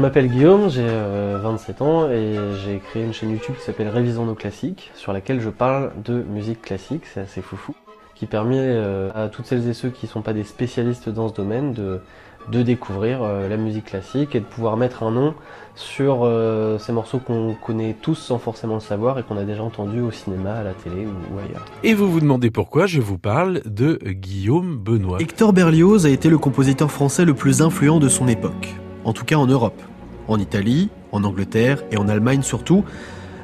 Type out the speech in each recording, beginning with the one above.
Je m'appelle Guillaume, j'ai 27 ans et j'ai créé une chaîne YouTube qui s'appelle Révisons nos classiques, sur laquelle je parle de musique classique, c'est assez foufou, qui permet à toutes celles et ceux qui ne sont pas des spécialistes dans ce domaine de de découvrir euh, la musique classique et de pouvoir mettre un nom sur euh, ces morceaux qu'on connaît tous sans forcément le savoir et qu'on a déjà entendu au cinéma, à la télé ou, ailleurs. Et vous vous demandez pourquoi je vous parle de Guillaume Benoît. Hector Berlioz a été le compositeur français le plus influent de son époque, en tout cas en Europe, en Italie, en Angleterre et en Allemagne surtout,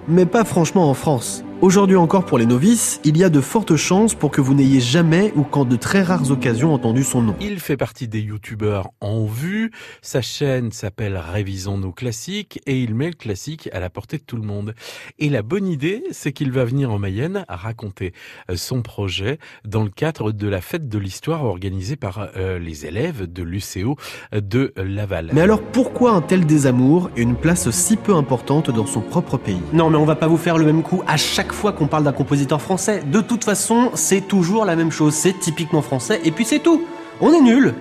mais pas franchement en France. Aujourd'hui encore pour les novices, il y a de fortes chances pour que vous n'ayez jamais ou qu'en de très rares occasions entendu son nom. Il fait partie des youtubeurs en vue, sa chaîne s'appelle Révisons nos classiques et il met le classique à la portée de tout le monde. Et la bonne idée, c'est qu'il va venir en Mayenne à raconter euh, son projet dans le cadre de la fête de l'histoire organisée par euh, les élèves de l'UCO de Laval. Mais alors pourquoi un tel désamour et une place si peu importante dans son propre pays? Non mais on va pas vous faire le même coup à chaque fois qu'on parle d'un compositeur français. De toute façon, c'est toujours la même chose, c'est typiquement français, et puis c'est tout. On est nul.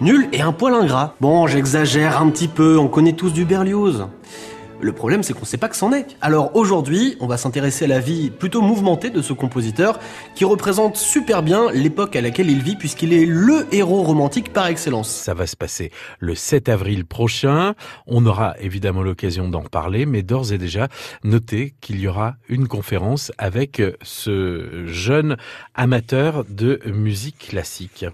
Nul et un poil ingrat. Bon, j'exagère un petit peu, on connaît tous du Berlioz. Le problème, c'est qu'on ne sait pas que c'en est. Alors aujourd'hui, on va s'intéresser à la vie plutôt mouvementée de ce compositeur, qui représente super bien l'époque à laquelle il vit, puisqu'il est le héros romantique par excellence. Ça va se passer le 7 avril prochain. On aura évidemment l'occasion d'en parler, mais d'ores et déjà, notez qu'il y aura une conférence avec ce jeune amateur de musique classique.